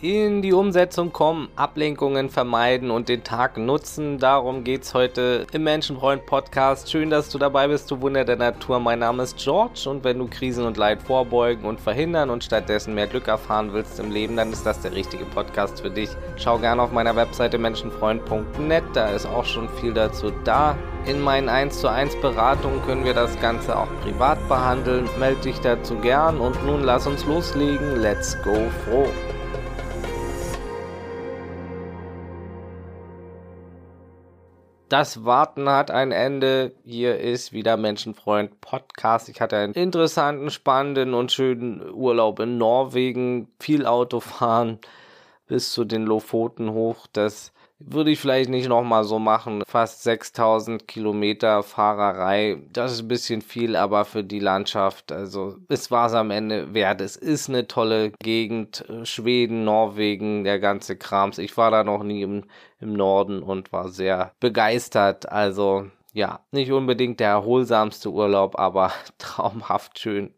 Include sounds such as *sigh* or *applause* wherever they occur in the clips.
in die Umsetzung kommen, Ablenkungen vermeiden und den Tag nutzen. Darum geht's heute im Menschenfreund Podcast. Schön, dass du dabei bist, du Wunder der Natur. Mein Name ist George und wenn du Krisen und Leid vorbeugen und verhindern und stattdessen mehr Glück erfahren willst im Leben, dann ist das der richtige Podcast für dich. Schau gerne auf meiner Webseite menschenfreund.net, da ist auch schon viel dazu da. In meinen 1 zu 1 Beratungen können wir das Ganze auch privat behandeln. Melde dich dazu gern und nun lass uns loslegen. Let's go froh. Das Warten hat ein Ende. Hier ist wieder Menschenfreund Podcast. Ich hatte einen interessanten, spannenden und schönen Urlaub in Norwegen. Viel Autofahren bis zu den Lofoten hoch. Das würde ich vielleicht nicht nochmal so machen. Fast 6000 Kilometer Fahrerei, das ist ein bisschen viel, aber für die Landschaft, also es war es am Ende wert. Es ist eine tolle Gegend, Schweden, Norwegen, der ganze Krams. Ich war da noch nie im, im Norden und war sehr begeistert. Also ja, nicht unbedingt der erholsamste Urlaub, aber *laughs* traumhaft schön.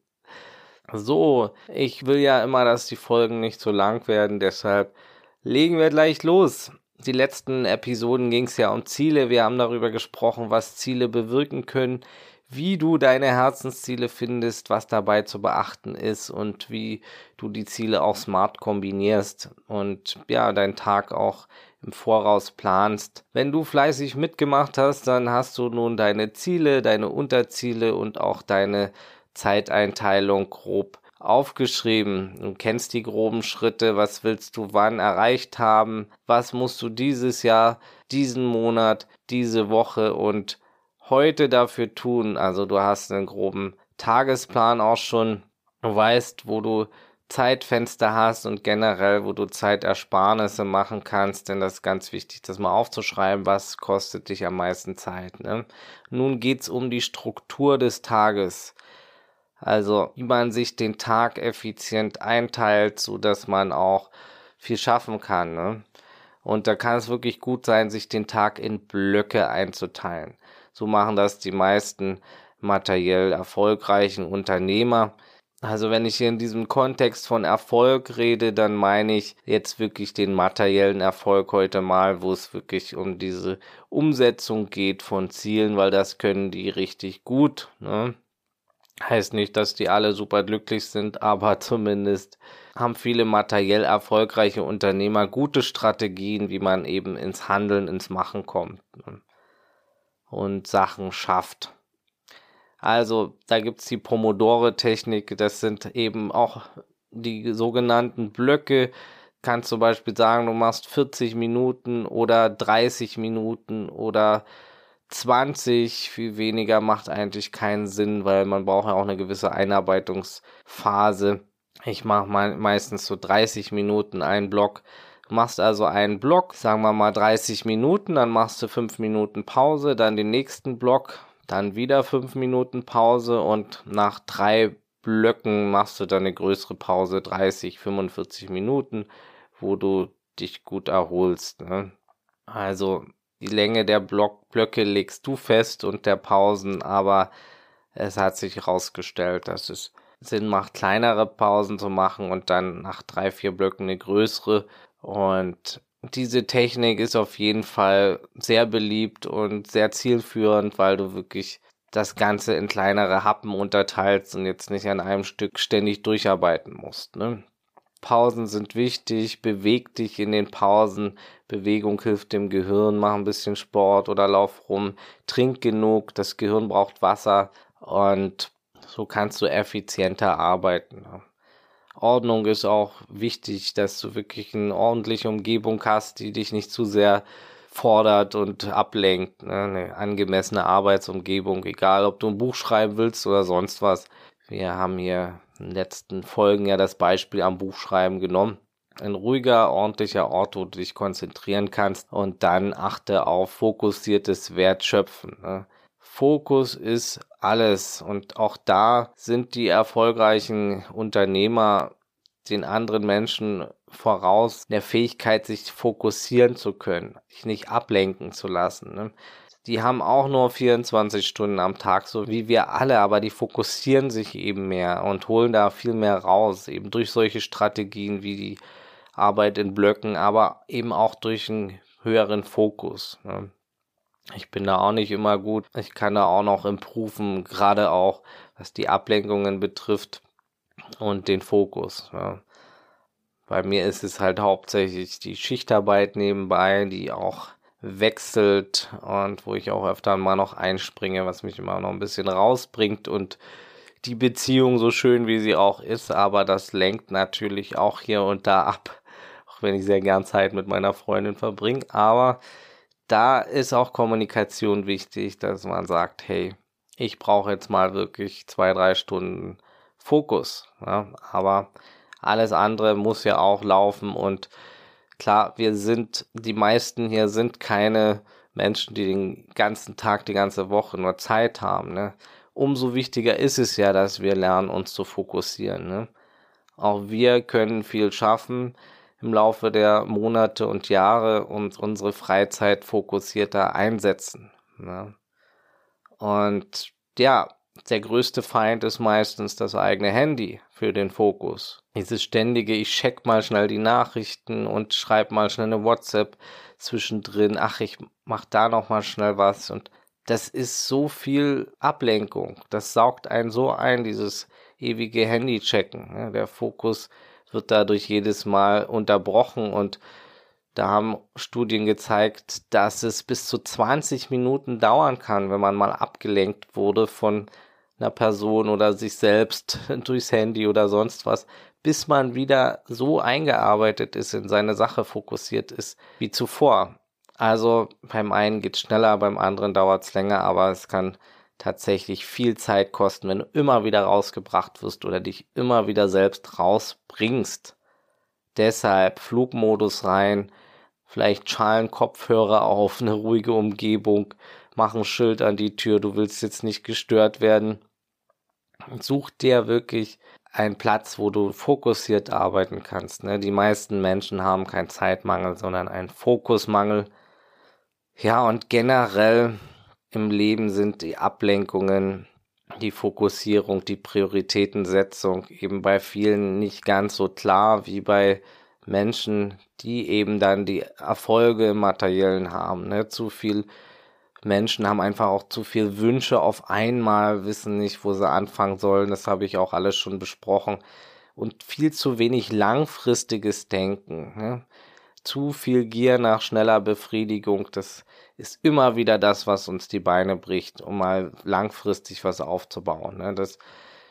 So, ich will ja immer, dass die Folgen nicht so lang werden, deshalb legen wir gleich los die letzten Episoden ging es ja um Ziele. Wir haben darüber gesprochen, was Ziele bewirken können, wie du deine Herzensziele findest, was dabei zu beachten ist und wie du die Ziele auch smart kombinierst und ja, deinen Tag auch im Voraus planst. Wenn du fleißig mitgemacht hast, dann hast du nun deine Ziele, deine Unterziele und auch deine Zeiteinteilung grob aufgeschrieben. Du kennst die groben Schritte, was willst du wann erreicht haben, was musst du dieses Jahr, diesen Monat, diese Woche und heute dafür tun. Also du hast einen groben Tagesplan auch schon, du weißt, wo du Zeitfenster hast und generell, wo du Zeitersparnisse machen kannst, denn das ist ganz wichtig, das mal aufzuschreiben, was kostet dich am meisten Zeit. Ne? Nun geht's um die Struktur des Tages. Also wie man sich den Tag effizient einteilt, so dass man auch viel schaffen kann. Ne? Und da kann es wirklich gut sein, sich den Tag in Blöcke einzuteilen. So machen das die meisten materiell erfolgreichen Unternehmer. Also wenn ich hier in diesem Kontext von Erfolg rede, dann meine ich jetzt wirklich den materiellen Erfolg heute mal, wo es wirklich um diese Umsetzung geht von Zielen, weil das können die richtig gut. Ne? Heißt nicht, dass die alle super glücklich sind, *laughs* aber zumindest haben viele materiell erfolgreiche Unternehmer gute Strategien, wie man eben ins Handeln, ins Machen kommt ne? und Sachen schafft. Also, da gibt's die Pomodore-Technik, das sind eben auch die sogenannten Blöcke. Kannst zum Beispiel sagen, du machst 40 Minuten oder 30 Minuten oder 20, viel weniger macht eigentlich keinen Sinn, weil man braucht ja auch eine gewisse Einarbeitungsphase. Ich mache meistens so 30 Minuten einen Block. Du machst also einen Block, sagen wir mal 30 Minuten, dann machst du 5 Minuten Pause, dann den nächsten Block, dann wieder 5 Minuten Pause und nach drei Blöcken machst du dann eine größere Pause, 30, 45 Minuten, wo du dich gut erholst. Ne? Also die Länge der Block Blöcke legst du fest und der Pausen, aber es hat sich herausgestellt, dass es Sinn macht, kleinere Pausen zu machen und dann nach drei, vier Blöcken eine größere. Und diese Technik ist auf jeden Fall sehr beliebt und sehr zielführend, weil du wirklich das Ganze in kleinere Happen unterteilst und jetzt nicht an einem Stück ständig durcharbeiten musst. Ne? Pausen sind wichtig, beweg dich in den Pausen. Bewegung hilft dem Gehirn, mach ein bisschen Sport oder lauf rum, trink genug, das Gehirn braucht Wasser und so kannst du effizienter arbeiten. Ordnung ist auch wichtig, dass du wirklich eine ordentliche Umgebung hast, die dich nicht zu sehr fordert und ablenkt. Ne? Eine angemessene Arbeitsumgebung, egal ob du ein Buch schreiben willst oder sonst was. Wir haben hier in den letzten Folgen ja das Beispiel am Buchschreiben genommen. Ein ruhiger, ordentlicher Ort, wo du dich konzentrieren kannst und dann achte auf fokussiertes Wertschöpfen. Ne? Fokus ist alles und auch da sind die erfolgreichen Unternehmer den anderen Menschen voraus, der Fähigkeit, sich fokussieren zu können, sich nicht ablenken zu lassen. Ne? die haben auch nur 24 Stunden am Tag, so wie wir alle, aber die fokussieren sich eben mehr und holen da viel mehr raus, eben durch solche Strategien wie die Arbeit in Blöcken, aber eben auch durch einen höheren Fokus. Ne? Ich bin da auch nicht immer gut. Ich kann da auch noch improven, gerade auch was die Ablenkungen betrifft und den Fokus. Ja. Bei mir ist es halt hauptsächlich die Schichtarbeit nebenbei, die auch wechselt und wo ich auch öfter mal noch einspringe, was mich immer noch ein bisschen rausbringt und die Beziehung so schön wie sie auch ist, aber das lenkt natürlich auch hier und da ab, auch wenn ich sehr gern Zeit mit meiner Freundin verbringe, aber da ist auch Kommunikation wichtig, dass man sagt, hey, ich brauche jetzt mal wirklich zwei, drei Stunden Fokus. Ja, aber alles andere muss ja auch laufen und klar, wir sind, die meisten hier sind keine Menschen, die den ganzen Tag, die ganze Woche nur Zeit haben. Ne? Umso wichtiger ist es ja, dass wir lernen, uns zu fokussieren. Ne? Auch wir können viel schaffen im Laufe der Monate und Jahre und unsere Freizeit fokussierter einsetzen. Ne? Und ja, der größte Feind ist meistens das eigene Handy für den Fokus. Dieses ständige, ich check mal schnell die Nachrichten und schreib mal schnell eine WhatsApp zwischendrin. Ach, ich mach da noch mal schnell was und das ist so viel Ablenkung. Das saugt einen so ein, dieses ewige Handy-Checken. Der Fokus wird dadurch jedes Mal unterbrochen und da haben Studien gezeigt, dass es bis zu 20 Minuten dauern kann, wenn man mal abgelenkt wurde von einer Person oder sich selbst *laughs* durchs Handy oder sonst was, bis man wieder so eingearbeitet ist, in seine Sache fokussiert ist wie zuvor. Also beim einen geht es schneller, beim anderen dauert es länger, aber es kann tatsächlich viel Zeit kosten, wenn du immer wieder rausgebracht wirst oder dich immer wieder selbst rausbringst. Deshalb Flugmodus rein, vielleicht Schalen Kopfhörer auf, *laughs* eine ruhige Umgebung, mach ein Schild an die Tür, du willst jetzt nicht gestört werden. Such dir wirklich einen Platz, wo du fokussiert arbeiten kannst. Ne? Die meisten Menschen haben keinen Zeitmangel, sondern einen Fokusmangel. Ja, und generell im Leben sind die Ablenkungen, die Fokussierung, die Prioritätensetzung eben bei vielen nicht ganz so klar wie bei Menschen, die eben dann die Erfolge im Materiellen haben. Ne? Zu viel Menschen haben einfach auch zu viel Wünsche auf einmal, wissen nicht, wo sie anfangen sollen. Das habe ich auch alles schon besprochen. Und viel zu wenig langfristiges Denken. Ne? Zu viel Gier nach schneller Befriedigung. Das ist immer wieder das, was uns die Beine bricht, um mal langfristig was aufzubauen. Ne? Das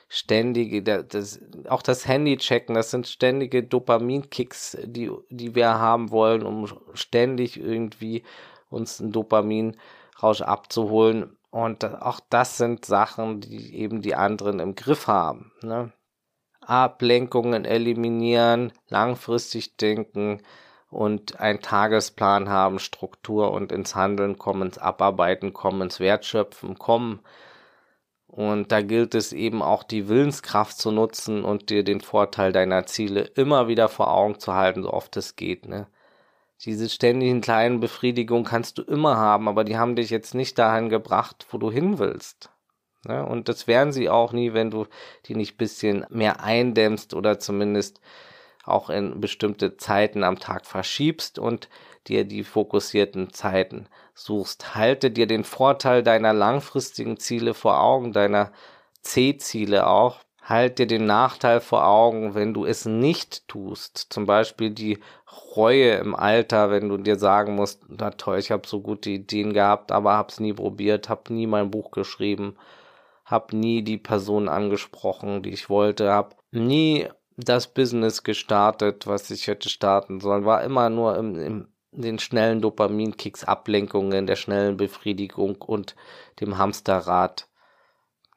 ständige, das, auch das Handy checken, das sind ständige Dopaminkicks, die, die wir haben wollen, um ständig irgendwie uns ein Dopaminrausch abzuholen. Und auch das sind Sachen, die eben die anderen im Griff haben. Ne? Ablenkungen eliminieren, langfristig denken, und einen Tagesplan haben, Struktur und ins Handeln kommen, ins Abarbeiten kommen, ins Wertschöpfen kommen. Und da gilt es eben auch die Willenskraft zu nutzen und dir den Vorteil deiner Ziele immer wieder vor Augen zu halten, so oft es geht. Ne? Diese ständigen kleinen Befriedigungen kannst du immer haben, aber die haben dich jetzt nicht dahin gebracht, wo du hin willst. Ne? Und das werden sie auch nie, wenn du die nicht bisschen mehr eindämmst oder zumindest auch in bestimmte Zeiten am Tag verschiebst und dir die fokussierten Zeiten suchst. Halte dir den Vorteil deiner langfristigen Ziele vor Augen, deiner C-Ziele auch. Halt dir den Nachteil vor Augen, wenn du es nicht tust. Zum Beispiel die Reue im Alter, wenn du dir sagen musst, na toll, ich habe so gute Ideen gehabt, aber hab's nie probiert, hab nie mein Buch geschrieben, hab nie die Person angesprochen, die ich wollte, hab nie das Business gestartet, was ich hätte starten sollen. War immer nur im, im den schnellen Dopaminkicks, Ablenkungen, der schnellen Befriedigung und dem Hamsterrad.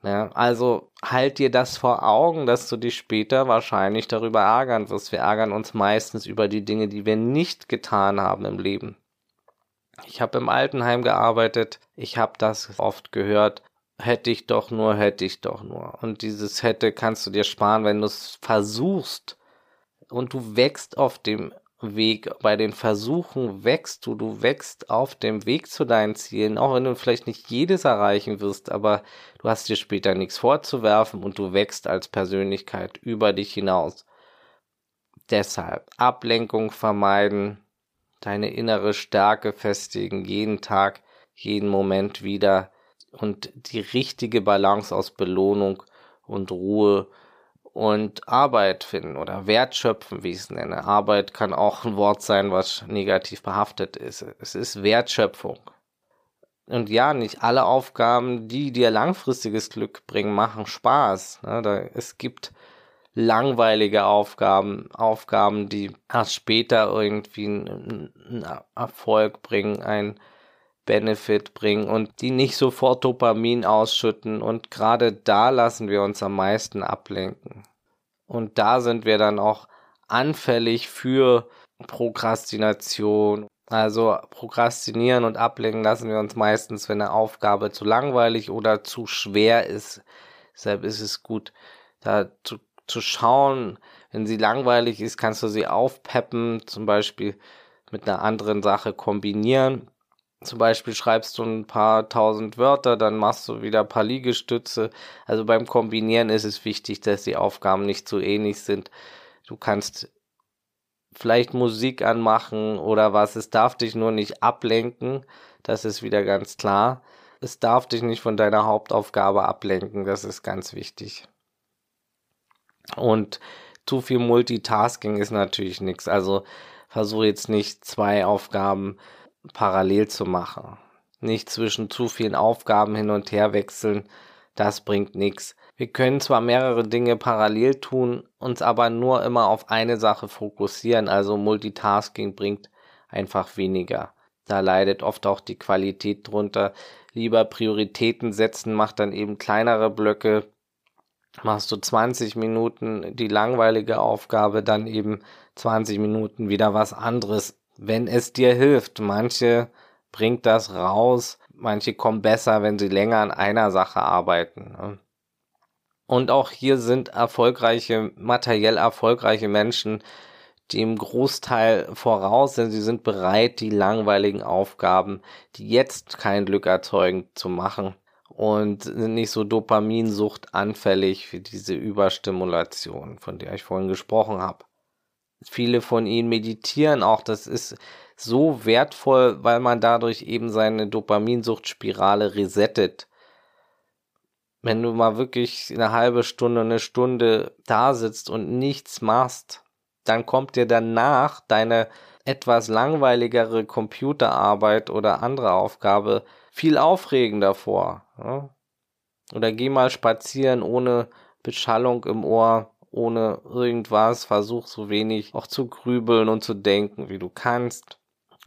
Ja, also halt dir das vor Augen, dass du dich später wahrscheinlich darüber ärgern wirst. Wir ärgern uns meistens über die Dinge, die wir nicht getan haben im Leben. Ich habe im Altenheim gearbeitet, ich habe das oft gehört hätte ich doch nur, hätte ich doch nur. Und dieses hätte kannst du dir sparen, wenn du es versuchst. Und du wächst auf dem Weg, bei den Versuchen wächst du, du wächst auf dem Weg zu deinen Zielen, auch wenn du vielleicht nicht jedes erreichen wirst, aber du hast dir später nichts vorzuwerfen und du wächst als Persönlichkeit über dich hinaus. Deshalb Ablenkung vermeiden, deine innere Stärke festigen, jeden Tag, jeden Moment wieder und die richtige Balance aus Belohnung und Ruhe und Arbeit finden oder wertschöpfen, wie ich es nenne. Arbeit kann auch ein Wort sein, was negativ behaftet ist. Es ist Wertschöpfung. Und ja, nicht alle Aufgaben, die dir langfristiges Glück bringen, machen Spaß. Ne? Es gibt langweilige Aufgaben, Aufgaben, die erst später irgendwie einen Erfolg bringen, ein Benefit bringen und die nicht sofort Dopamin ausschütten. Und gerade da lassen wir uns am meisten ablenken. Und da sind wir dann auch anfällig für Prokrastination. Also prokrastinieren und ablenken lassen wir uns meistens, wenn eine Aufgabe zu langweilig oder zu schwer ist. Deshalb ist es gut, da zu, zu schauen, wenn sie langweilig ist, kannst du sie aufpeppen, zum Beispiel mit einer anderen Sache kombinieren. Zum Beispiel schreibst du ein paar tausend Wörter, dann machst du wieder ein paar Liegestütze. Also beim Kombinieren ist es wichtig, dass die Aufgaben nicht zu ähnlich sind. Du kannst vielleicht Musik anmachen oder was. Es darf dich nur nicht ablenken. Das ist wieder ganz klar. Es darf dich nicht von deiner Hauptaufgabe ablenken. Das ist ganz wichtig. Und zu viel Multitasking ist natürlich nichts. Also versuche jetzt nicht zwei Aufgaben parallel zu machen. Nicht zwischen zu vielen Aufgaben hin und her wechseln, das bringt nichts. Wir können zwar mehrere Dinge parallel tun, uns aber nur immer auf eine Sache fokussieren, also Multitasking bringt einfach weniger. Da leidet oft auch die Qualität drunter. Lieber Prioritäten setzen, macht dann eben kleinere Blöcke. Machst du 20 Minuten die langweilige Aufgabe, dann eben 20 Minuten wieder was anderes wenn es dir hilft. Manche bringt das raus, manche kommen besser, wenn sie länger an einer Sache arbeiten. Ne? Und auch hier sind erfolgreiche, materiell erfolgreiche Menschen, die im Großteil voraus sind. Sie sind bereit, die langweiligen Aufgaben, die jetzt kein Glück erzeugen, zu machen und sind nicht so Dopaminsucht anfällig für diese Überstimulation, von der ich vorhin gesprochen habe. Viele von ihnen meditieren auch. Das ist so wertvoll, weil man dadurch eben seine Dopaminsuchtspirale resettet. Wenn du mal wirklich eine halbe Stunde, eine Stunde da sitzt und nichts machst, dann kommt dir danach deine etwas langweiligere Computerarbeit oder andere Aufgabe viel aufregender vor. Oder geh mal spazieren ohne Beschallung im Ohr ohne irgendwas, versuch so wenig auch zu grübeln und zu denken, wie du kannst.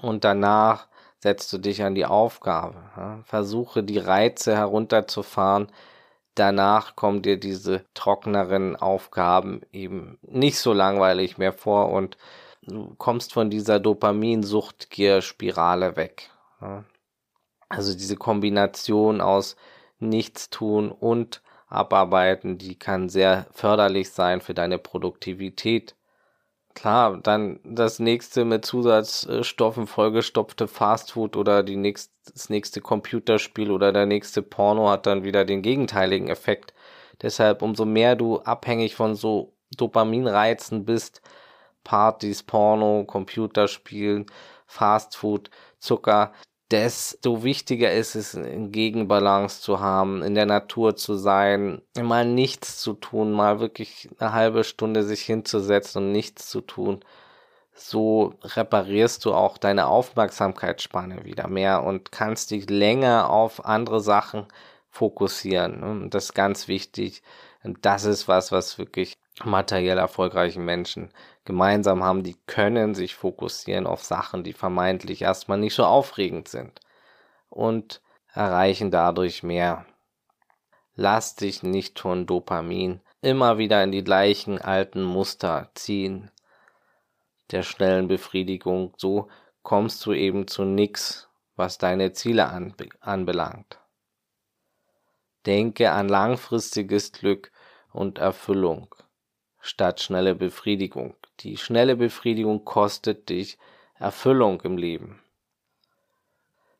Und danach setzt du dich an die Aufgabe. Versuche die Reize herunterzufahren. Danach kommen dir diese trockeneren Aufgaben eben nicht so langweilig mehr vor und du kommst von dieser Dopaminsuchtgier-Spirale weg. Also diese Kombination aus Nichtstun und abarbeiten, die kann sehr förderlich sein für deine Produktivität. Klar, dann das nächste mit Zusatzstoffen vollgestopfte Fastfood oder die nächst, das nächste Computerspiel oder der nächste Porno hat dann wieder den gegenteiligen Effekt. Deshalb, umso mehr du abhängig von so Dopaminreizen bist, Partys, Porno, Computerspielen, Fastfood, Zucker, desto wichtiger ist es, in Gegenbalance zu haben, in der Natur zu sein, mal nichts zu tun, mal wirklich eine halbe Stunde sich hinzusetzen und nichts zu tun. So reparierst du auch deine Aufmerksamkeitsspanne wieder mehr und kannst dich länger auf andere Sachen fokussieren. Das ist ganz wichtig. Und das ist was, was wirklich materiell erfolgreichen Menschen gemeinsam haben, die können sich fokussieren auf Sachen, die vermeintlich erstmal nicht so aufregend sind und erreichen dadurch mehr. Lass dich nicht von Dopamin immer wieder in die gleichen alten Muster ziehen der schnellen Befriedigung. So kommst du eben zu nix, was deine Ziele anbe anbelangt. Denke an langfristiges Glück und Erfüllung statt schnelle Befriedigung. Die schnelle Befriedigung kostet dich Erfüllung im Leben.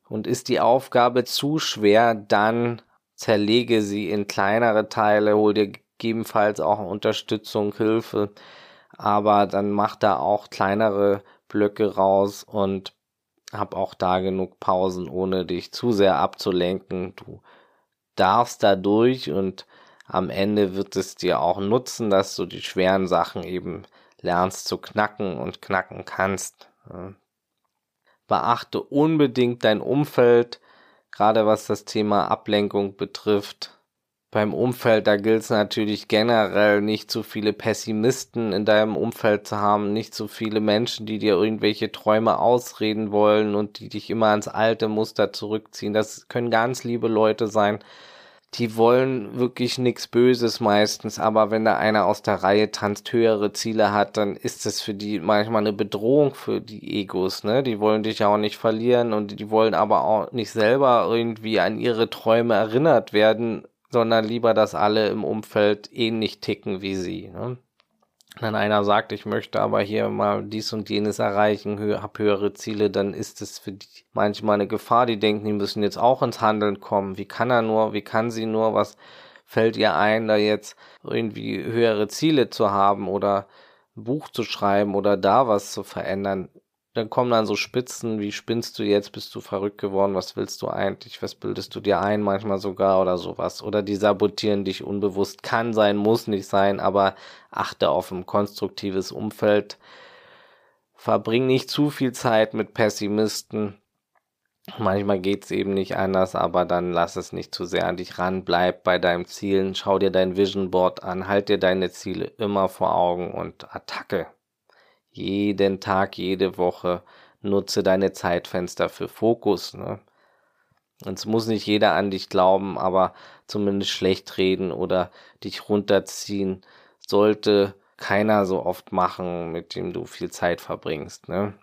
Und ist die Aufgabe zu schwer, dann zerlege sie in kleinere Teile, hol dir gegebenenfalls auch Unterstützung, Hilfe. aber dann mach da auch kleinere Blöcke raus und hab auch da genug Pausen, ohne dich zu sehr abzulenken. Du darfst da durch und am Ende wird es dir auch nutzen, dass du die schweren Sachen eben lernst zu knacken und knacken kannst. Beachte unbedingt dein Umfeld, gerade was das Thema Ablenkung betrifft. Beim Umfeld, da gilt es natürlich generell nicht zu viele Pessimisten in deinem Umfeld zu haben, nicht zu viele Menschen, die dir irgendwelche Träume ausreden wollen und die dich immer ans alte Muster zurückziehen. Das können ganz liebe Leute sein, die wollen wirklich nichts Böses meistens, aber wenn da einer aus der Reihe tanzt, höhere Ziele hat, dann ist das für die manchmal eine Bedrohung für die Egos, ne? Die wollen dich ja auch nicht verlieren und die wollen aber auch nicht selber irgendwie an ihre Träume erinnert werden, sondern lieber, dass alle im Umfeld ähnlich ticken wie sie, ne? Wenn einer sagt, ich möchte aber hier mal dies und jenes erreichen, hö hab höhere Ziele, dann ist es für die manchmal eine Gefahr. Die denken, die müssen jetzt auch ins Handeln kommen. Wie kann er nur, wie kann sie nur, was fällt ihr ein, da jetzt irgendwie höhere Ziele zu haben oder ein Buch zu schreiben oder da was zu verändern? Dann kommen dann so Spitzen, wie spinnst du jetzt, bist du verrückt geworden, was willst du eigentlich, was bildest du dir ein, manchmal sogar oder sowas. Oder die sabotieren dich unbewusst, kann sein, muss nicht sein, aber achte auf ein konstruktives Umfeld. Verbring nicht zu viel Zeit mit Pessimisten. Manchmal geht's eben nicht anders, aber dann lass es nicht zu sehr an dich ran, bleib bei deinem Zielen, schau dir dein Vision Board an, halt dir deine Ziele immer vor Augen und Attacke jeden Tag, jede Woche nutze deine Zeitfenster für Fokus. Ne? Es muss nicht jeder an dich glauben, aber zumindest schlecht reden oder dich runterziehen sollte keiner so oft machen, mit dem du viel Zeit verbringst. Ne?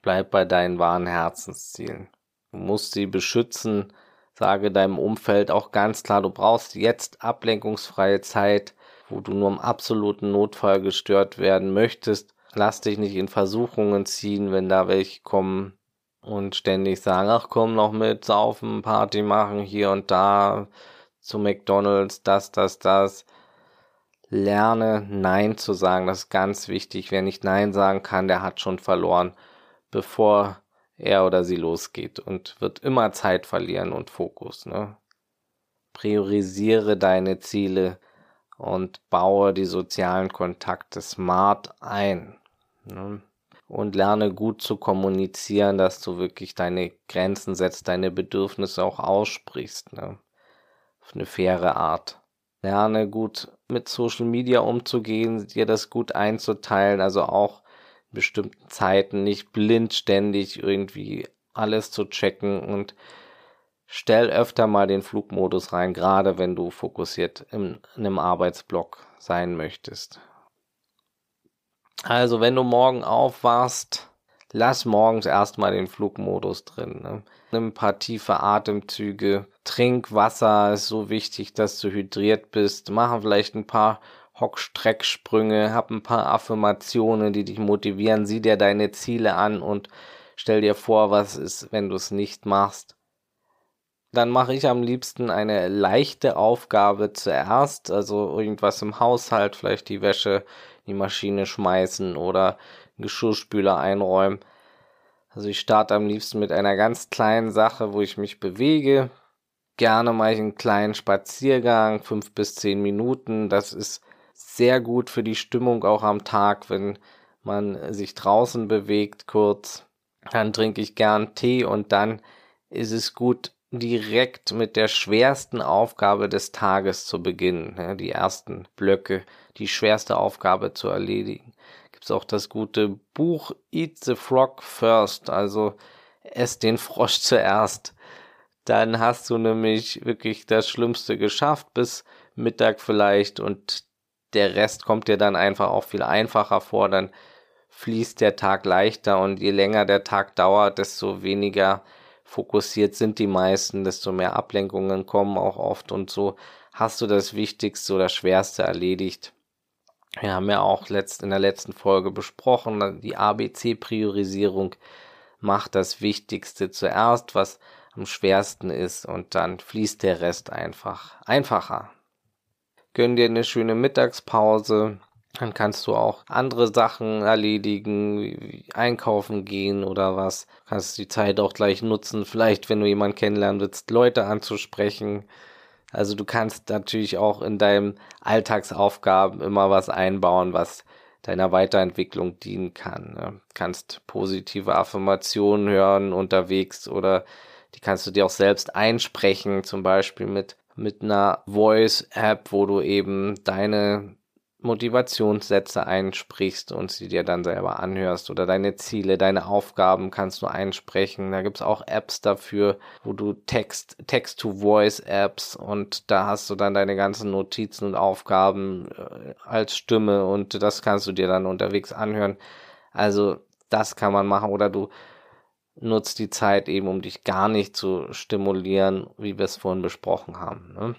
Bleib bei deinen wahren Herzenszielen. Du musst sie beschützen. Sage deinem Umfeld auch ganz klar, du brauchst jetzt ablenkungsfreie Zeit wo du nur im absoluten Notfall gestört werden möchtest. Lass dich nicht in Versuchungen ziehen, wenn da welche kommen und ständig sagen, ach komm noch mit, saufen, Party machen, hier und da, zu McDonalds, das, das, das. Lerne Nein zu sagen, das ist ganz wichtig. Wer nicht Nein sagen kann, der hat schon verloren, bevor er oder sie losgeht und wird immer Zeit verlieren und Fokus. Ne? Priorisiere deine Ziele und baue die sozialen Kontakte smart ein. Ne? Und lerne gut zu kommunizieren, dass du wirklich deine Grenzen setzt, deine Bedürfnisse auch aussprichst. Ne? Auf eine faire Art. Lerne gut mit Social Media umzugehen, dir das gut einzuteilen, also auch in bestimmten Zeiten nicht blind ständig irgendwie alles zu checken und stell öfter mal den Flugmodus rein, gerade wenn du fokussiert in, in einem Arbeitsblock sein möchtest. Also, wenn du morgen aufwachst, lass morgens erstmal den Flugmodus drin. Ne? Nimm ein paar tiefe Atemzüge, trink Wasser, ist so wichtig, dass du hydriert bist. Mach vielleicht ein paar Hockstrecksprünge, hab ein paar Affirmationen, die dich motivieren. Sieh dir deine Ziele an und stell dir vor, was ist, wenn du es nicht machst dann mache ich am liebsten eine leichte Aufgabe zuerst, also irgendwas im Haushalt, vielleicht die Wäsche die Maschine schmeißen oder Geschirrspüler einräumen. Also ich starte am liebsten mit einer ganz kleinen Sache, wo ich mich bewege. Gerne mache ich einen kleinen Spaziergang, fünf bis zehn Minuten. Das ist sehr gut für die Stimmung auch am Tag, wenn man sich draußen bewegt kurz. Dann trinke ich gern Tee und dann ist es gut, direkt mit der schwersten Aufgabe des Tages zu beginnen, ne, die ersten Blöcke, die schwerste Aufgabe zu erledigen. Gibt es auch das gute Buch Eat the Frog First, also ess den Frosch *laughs* zuerst. Dann hast du nämlich wirklich das Schlimmste geschafft bis Mittag vielleicht und der Rest kommt dir dann einfach auch viel einfacher vor, dann fließt der Tag leichter und je länger der Tag dauert, desto weniger fokussiert sind die meisten, desto mehr Ablenkungen kommen auch oft und so hast du das Wichtigste oder Schwerste erledigt. Wir haben ja auch letzt, in der letzten Folge besprochen, die ABC-Priorisierung macht das Wichtigste zuerst, was am schwersten ist und dann fließt der Rest einfach einfacher. Gönn dir eine schöne Mittagspause, Dann kannst du auch andere Sachen erledigen, einkaufen gehen oder was. Kannst die Zeit auch gleich nutzen, vielleicht wenn du jemanden kennenlernen willst, Leute anzusprechen. Also du kannst natürlich auch in deinem Alltagsaufgaben immer was einbauen, was deiner Weiterentwicklung dienen kann. Du kannst positive Affirmationen hören unterwegs oder die kannst du dir auch selbst einsprechen, zum Beispiel mit, mit einer Voice-App, wo du eben deine Motivationssätze einsprichst und sie dir dann selber anhörst oder deine Ziele, deine Aufgaben kannst du einsprechen. Da gibt's auch Apps dafür, wo du Text, Text-to-Voice-Apps und da hast du dann deine ganzen Notizen und Aufgaben äh, als Stimme und das kannst du dir dann unterwegs anhören. Also das kann man machen oder du nutzt die Zeit eben, um dich gar nicht zu stimulieren, wie wir es vorhin besprochen haben. Ne?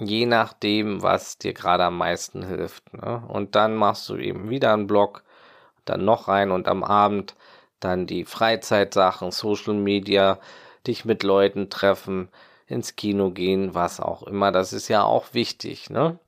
Je nachdem, was dir gerade am meisten hilft. Ne? Und dann machst du eben wieder einen Blog, dann noch rein und am Abend dann die Freizeitsachen, Social Media, dich mit Leuten treffen, ins Kino gehen, was auch immer. Das ist ja auch wichtig. Ne?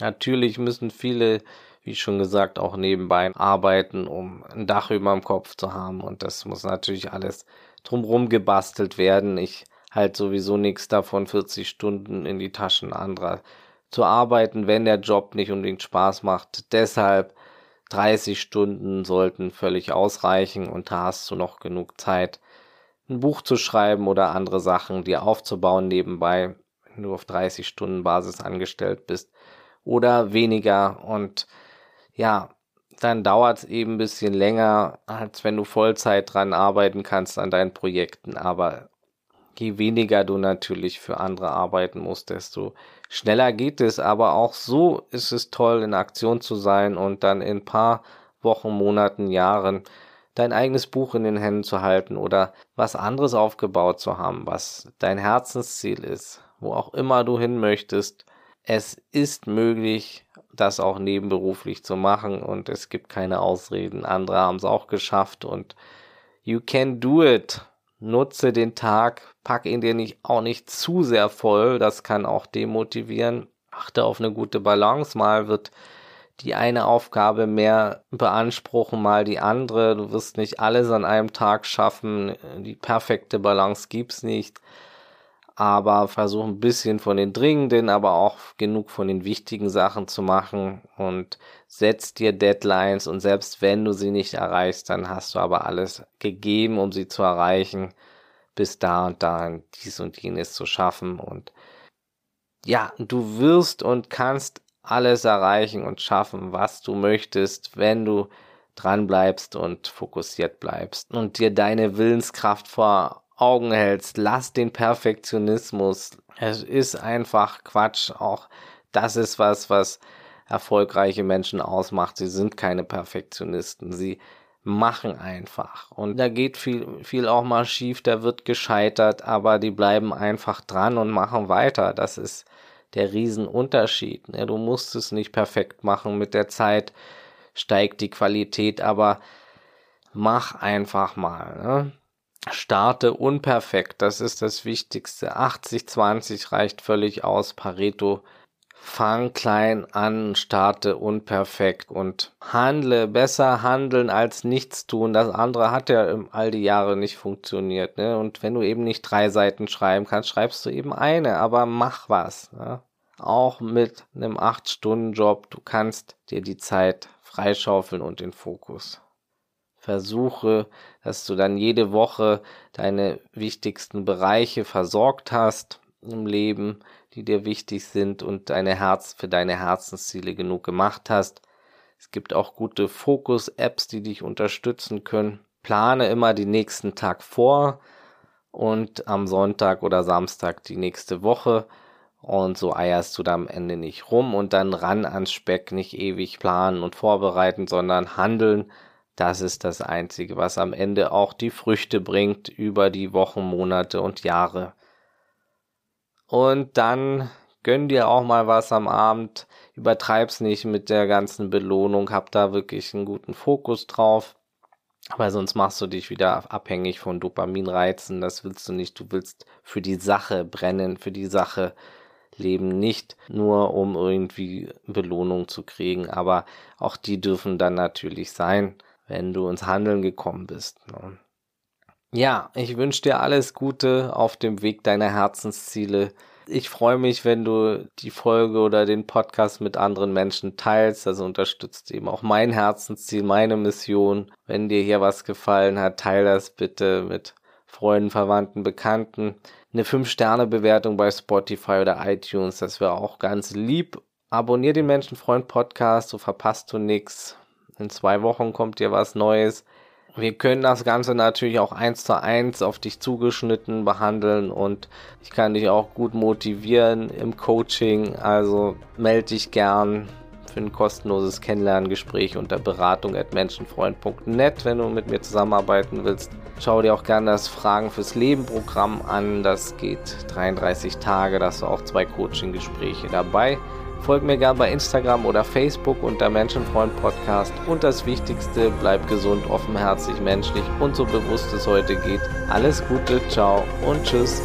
Natürlich müssen viele, wie schon gesagt, auch nebenbei arbeiten, um ein Dach über dem Kopf zu haben. Und das muss natürlich alles drumherum gebastelt werden. Ich halt sowieso nichts davon, 40 Stunden in die Taschen anderer zu arbeiten, wenn der Job nicht unbedingt Spaß macht. Deshalb 30 Stunden sollten völlig ausreichen und da hast du noch genug Zeit, ein Buch zu schreiben oder andere Sachen dir aufzubauen nebenbei, wenn du auf 30 Stunden Basis angestellt bist oder weniger und ja, dann dauert es eben ein bisschen länger, als wenn du Vollzeit dran arbeiten kannst an deinen Projekten, aber je weniger du natürlich für andere arbeiten musst, desto schneller geht es. Aber auch so ist es toll, in Aktion zu sein und dann in ein paar Wochen, Monaten, Jahren dein eigenes Buch in den Händen zu halten oder was anderes aufgebaut zu haben, was dein Herzensziel ist, wo auch immer du hin möchtest. Es ist möglich, das auch nebenberuflich zu machen und es gibt keine Ausreden. Andere haben es auch geschafft und you can do it nutze den Tag, pack ihn dir nicht, auch nicht zu sehr voll, das kann auch demotivieren. Achte auf eine gute Balance, mal wird die eine Aufgabe mehr beanspruchen, mal die andere. Du wirst nicht alles an einem Tag schaffen. Die perfekte Balance gibt's nicht aber versuch ein bisschen von den dringenden, aber auch genug von den wichtigen Sachen zu machen. Und setz dir Deadlines und selbst wenn du sie nicht erreichst, dann hast du aber alles gegeben, um sie zu erreichen, bis da und da dies und jenes zu schaffen. Und ja, du wirst und kannst alles erreichen und schaffen, was du möchtest, wenn du dran bleibst und fokussiert bleibst und dir deine Willenskraft vor Augen hältst. Lass den Perfektionismus. Es ist einfach Quatsch. Auch das ist was, was erfolgreiche Menschen ausmacht. Sie sind keine Perfektionisten. Sie machen einfach. Und da geht viel, viel auch mal schief, da wird gescheitert, aber die bleiben einfach dran und machen weiter. Das ist der Riesenunterschied. Ne? Du musst es nicht perfekt machen. Mit der Zeit steigt die Qualität, aber mach einfach mal. Ne? Starte unperfekt. Das ist das Wichtigste. 80-20 reicht völlig aus. Pareto. Fang klein an, starte unperfekt und handle besser handeln als nichts tun. Das andere hat ja all die Jahre nicht funktioniert. Ne? Und wenn du eben nicht drei Seiten schreiben kannst, schreibst du eben eine, aber mach was. Ne? Auch mit einem 8-Stunden-Job, du kannst dir die Zeit freischaufeln und den Fokus versuche, dass du dann jede Woche deine wichtigsten Bereiche versorgt hast im Leben, die dir wichtig sind und deine Herz für deine Herzensziele genug gemacht hast. Es gibt auch gute Fokus-Apps, die dich unterstützen können. Plane immer den nächsten Tag vor und am Sonntag oder Samstag die nächste Woche. Und so eierst du da am Ende nicht rum und dann ran ans Speck, nicht ewig planen und vorbereiten, sondern handeln das ist das Einzige, was am Ende auch die Früchte bringt über die Wochen, Monate und Jahre. Und dann gönn dir auch mal was am Abend, übertreib's nicht mit der ganzen Belohnung, hab da wirklich einen guten Fokus drauf. Aber sonst machst du dich wieder abhängig von Dopaminreizen. Das willst du nicht. Du willst für die Sache brennen, für die Sache leben, nicht nur um irgendwie Belohnung zu kriegen, aber auch die dürfen dann natürlich sein, wenn du ins Handeln gekommen bist. Ne? Ja, ich wünsche dir alles Gute auf dem Weg deiner Herzensziele. Ich freue mich, wenn du die Folge oder den Podcast mit anderen Menschen teilst. Also unterstützt eben auch mein Herzensziel, meine Mission. Wenn dir hier was gefallen hat, teile das bitte mit Freunden, Verwandten, Bekannten. Eine 5-Sterne-Bewertung bei Spotify oder iTunes, das wäre auch ganz lieb. Abonnier den Menschenfreund Podcast, so verpasst du nichts. In zwei Wochen kommt dir was Neues. Wir können das Ganze natürlich auch eins zu eins auf dich zugeschnitten behandeln und ich kann dich auch gut motivieren im Coaching. Also melde dich gern für ein kostenloses Kennenlerngespräch unter beratung at menschenfreund.net, wenn du mit mir zusammenarbeiten willst. Schau dir auch gerne das Fragen fürs Leben Programm an. Das geht 33 Tage, da hast du auch zwei Coaching-Gespräche dabei. Folg mir gerne bei Instagram oder Facebook unter Menschenfreund Podcast. Und das Wichtigste, bleib gesund, offenherzig, menschlich und so bewusst es heute geht. Alles Gute, ciao und tschüss.